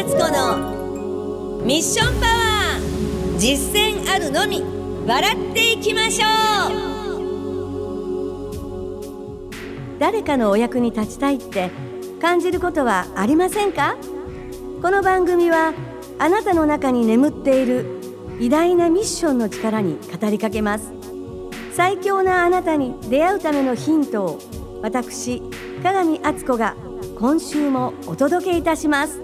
敦子のミッションパワー実践あるのみ笑っていきましょう。誰かのお役に立ちたいって感じることはありませんか？この番組はあなたの中に眠っている偉大なミッションの力に語りかけます。最強なあなたに出会うためのヒントを私鏡敦子が今週もお届けいたします。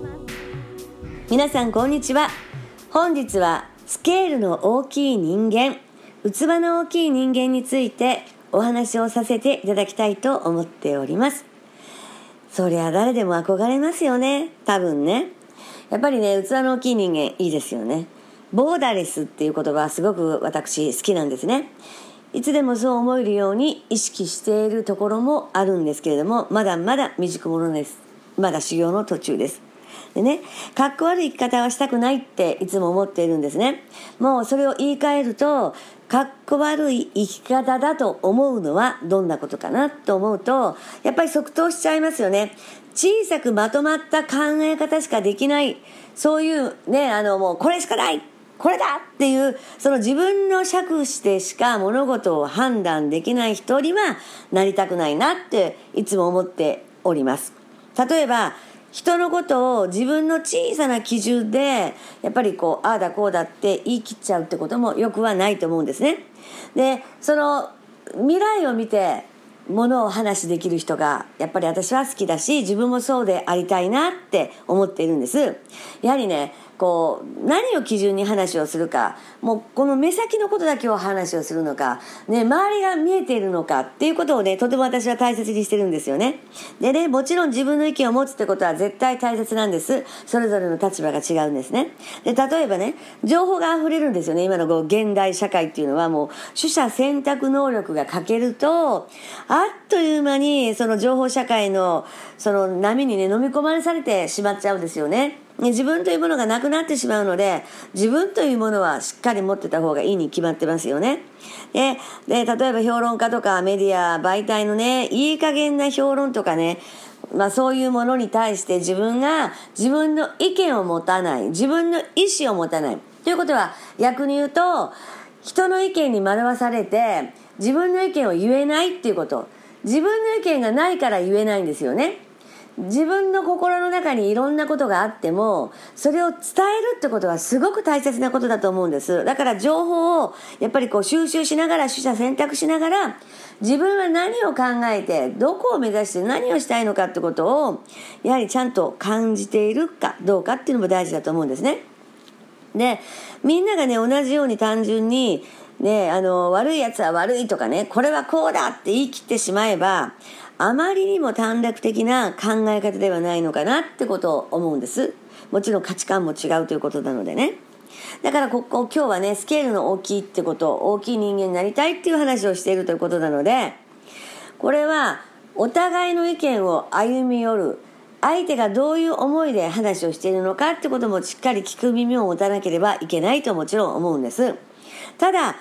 皆さんこんにちは。本日はスケールの大きい人間器の大きい人間についてお話をさせていただきたいと思っております。そりゃ誰でも憧れますよね。多分ね。やっぱりね器の大きい人間いいですよね。ボーダレスっていう言葉すごく私好きなんですね。いつでもそう思えるように意識しているところもあるんですけれども、まだまだ未熟者です。まだ修行の途中です。でね、かっこ悪い生き方はしたくないっていつも思っているんですね。もうそれを言い換えると、かっこ悪い生き方だと思うのはどんなことかなと思うと、やっぱり即答しちゃいますよね。小さくまとまった考え方しかできない、そういうね、あのもうこれしかないこれだっていう、その自分の尺してしか物事を判断できない人にはなりたくないなっていつも思っております。例えば、人のことを自分の小さな基準で、やっぱりこう、ああだこうだって言い切っちゃうってこともよくはないと思うんですね。で、その未来を見て、ものを話できる人がやっぱり私は好きだし自分もそうでありたいなって思っているんですやはりねこう何を基準に話をするかもうこの目先のことだけを話をするのか、ね、周りが見えているのかっていうことをねとても私は大切にしてるんですよね。でねもちろん自分の意見を持つってことは絶対大切なんです。それぞれの立場が違うんですね。で例えばね情報が溢れるんですよね。今のこう現代社会っていうのはもう取捨選択能力が欠けるとあっという間にその情報社会のその波にね飲み込まれされてしまっちゃうんですよね。自分というものがなくなってしまうので、自分というものはしっかり持ってた方がいいに決まってますよね。で、で例えば評論家とかメディア、媒体のね、いい加減な評論とかね、まあそういうものに対して自分が自分の意見を持たない、自分の意思を持たない。ということは逆に言うと、人の意見に惑わされて自分の意見を言えないっていうこと。自分の意見がないから言えないんですよね。自分の心の中にいろんなことがあってもそれを伝えるってことはすごく大切なことだと思うんです。だから情報をやっぱりこう収集しながら取捨選択しながら自分は何を考えてどこを目指して何をしたいのかってことをやはりちゃんと感じているかどうかっていうのも大事だと思うんですね。でみんながね同じように単純にねあの悪いやつは悪いとかねこれはこうだって言い切ってしまえばあまりにも短絡的な考え方ではないのかなってことを思うんです。もちろん価値観も違うということなのでね。だからここ今日はね、スケールの大きいってこと、大きい人間になりたいっていう話をしているということなので、これはお互いの意見を歩み寄る、相手がどういう思いで話をしているのかってこともしっかり聞く耳を持たなければいけないともちろん思うんです。ただ、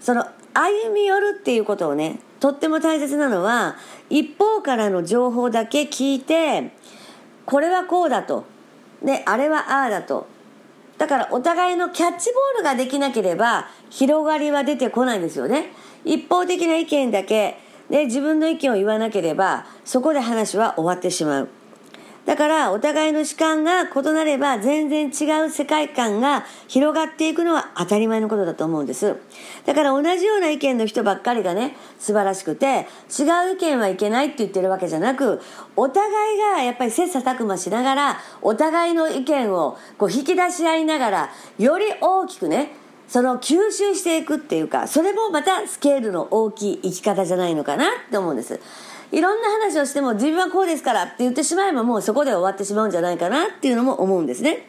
その歩み寄るっていうことをね、とっても大切なのは一方からの情報だけ聞いてこれはこうだと。であれはああだと。だからお互いのキャッチボールができなければ広がりは出てこないんですよね。一方的な意見だけで自分の意見を言わなければそこで話は終わってしまう。だからお互いの主観が異なれば全然違う世界観が広がっていくのは当たり前のことだと思うんです。だから同じような意見の人ばっかりがね、素晴らしくて、違う意見はいけないって言ってるわけじゃなく、お互いがやっぱり切磋琢磨しながら、お互いの意見をこう引き出し合いながら、より大きくね、その吸収していくっていうか、それもまたスケールの大きい生き方じゃないのかなって思うんです。いろんな話をしても自分はこうですからって言ってしまえばもうそこで終わってしまうんじゃないかなっていうのも思うんですね。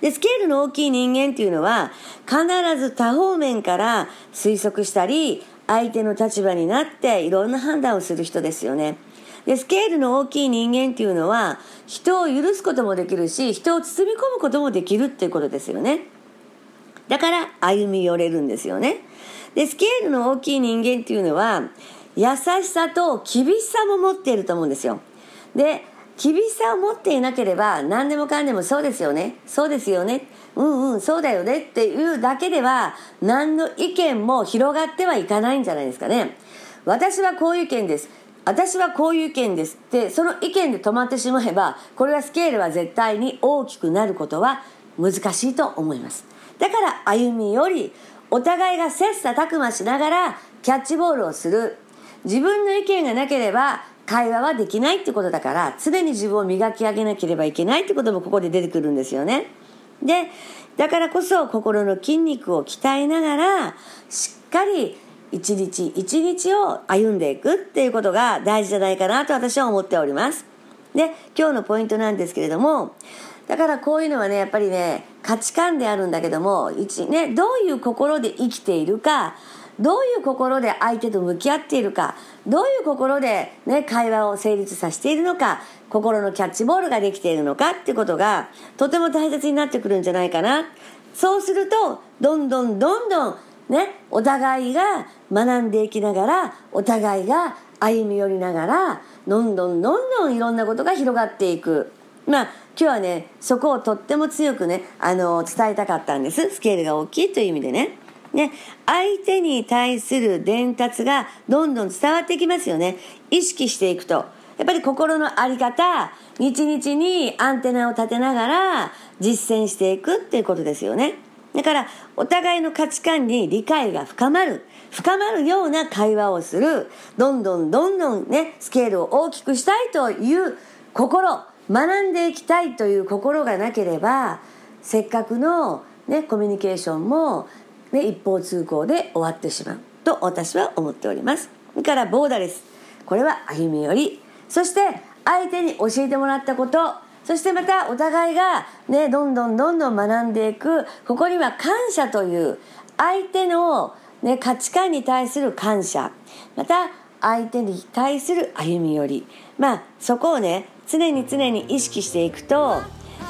で、スケールの大きい人間っていうのは必ず多方面から推測したり相手の立場になっていろんな判断をする人ですよね。で、スケールの大きい人間っていうのは人を許すこともできるし人を包み込むこともできるっていうことですよね。だから歩み寄れるんですよね。で、スケールの大きい人間っていうのは優しさと厳しさも持っていると思うんですよ。で、厳しさを持っていなければ何でもかんでもそうですよね。そうですよね。うんうんそうだよね。っていうだけでは何の意見も広がってはいかないんじゃないですかね。私はこういう意見です。私はこういう意見です。ってその意見で止まってしまえばこれはスケールは絶対に大きくなることは難しいと思います。だから歩みよりお互いが切磋琢磨しながらキャッチボールをする。自分の意見がなければ会話はできないってことだから常に自分を磨き上げなければいけないってこともここで出てくるんですよね。でだからこそ心の筋肉を鍛えながらしっかり一日一日を歩んでいくっていうことが大事じゃないかなと私は思っております。で今日のポイントなんですけれどもだからこういうのはねやっぱりね価値観であるんだけども一、ね、どういう心で生きているかどういう心で相手と向き合っているかどういう心で、ね、会話を成立させているのか心のキャッチボールができているのかっていうことがとても大切になってくるんじゃないかな。そうするとどんどんどんどんねお互いが学んでいきながらお互いが歩み寄りながらどんどんどんどんいろんなことが広がっていく。まあ今日はねそこをとっても強くねあの伝えたかったんです。スケールが大きいという意味でね。ね、相手に対する伝達がどんどん伝わってきますよね。意識していくと。やっぱり心の在り方、日々にアンテナを立てながら実践していくっていうことですよね。だから、お互いの価値観に理解が深まる。深まるような会話をする。どんどんどんどんね、スケールを大きくしたいという心。学んでいきたいという心がなければせっかくの、ね、コミュニケーションも、ね、一方通行で終わってしまうと私は思っております。だからボーダレス。これは歩み寄り。そして相手に教えてもらったこと。そしてまたお互いがねどんどんどんどん学んでいく。ここには感謝という相手の、ね、価値観に対する感謝。また相手に対する歩み寄り。まあそこをね常に常に意識していくと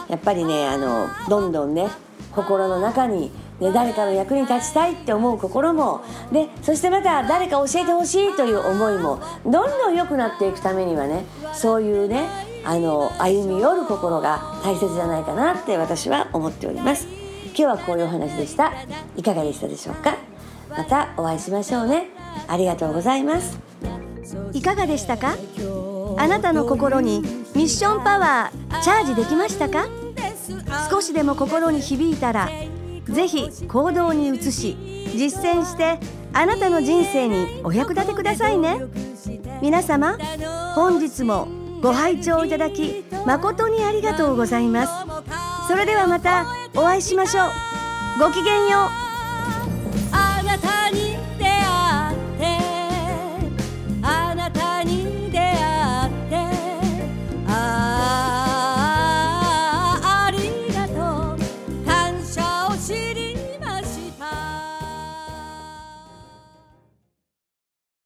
やっぱりねあのどんどんね心の中に、ね、誰かの役に立ちたいって思う心もでそしてまた誰か教えてほしいという思いもどんどん良くなっていくためにはねそういうねあの歩み寄る心が大切じゃないかなって私は思っております。今日はこういうお話でした。いかがでしたでしょうか？またお会いしましょうね。ありがとうございます。いかがでしたか？あなたの心にミッションパワーチャージできましたか？少しでも心に響いたらぜひ行動に移し実践してあなたの人生にお役立てくださいね。皆様本日もご拝聴いただき誠にありがとうございます。それではまたお会いしましょう。ごきげんよう。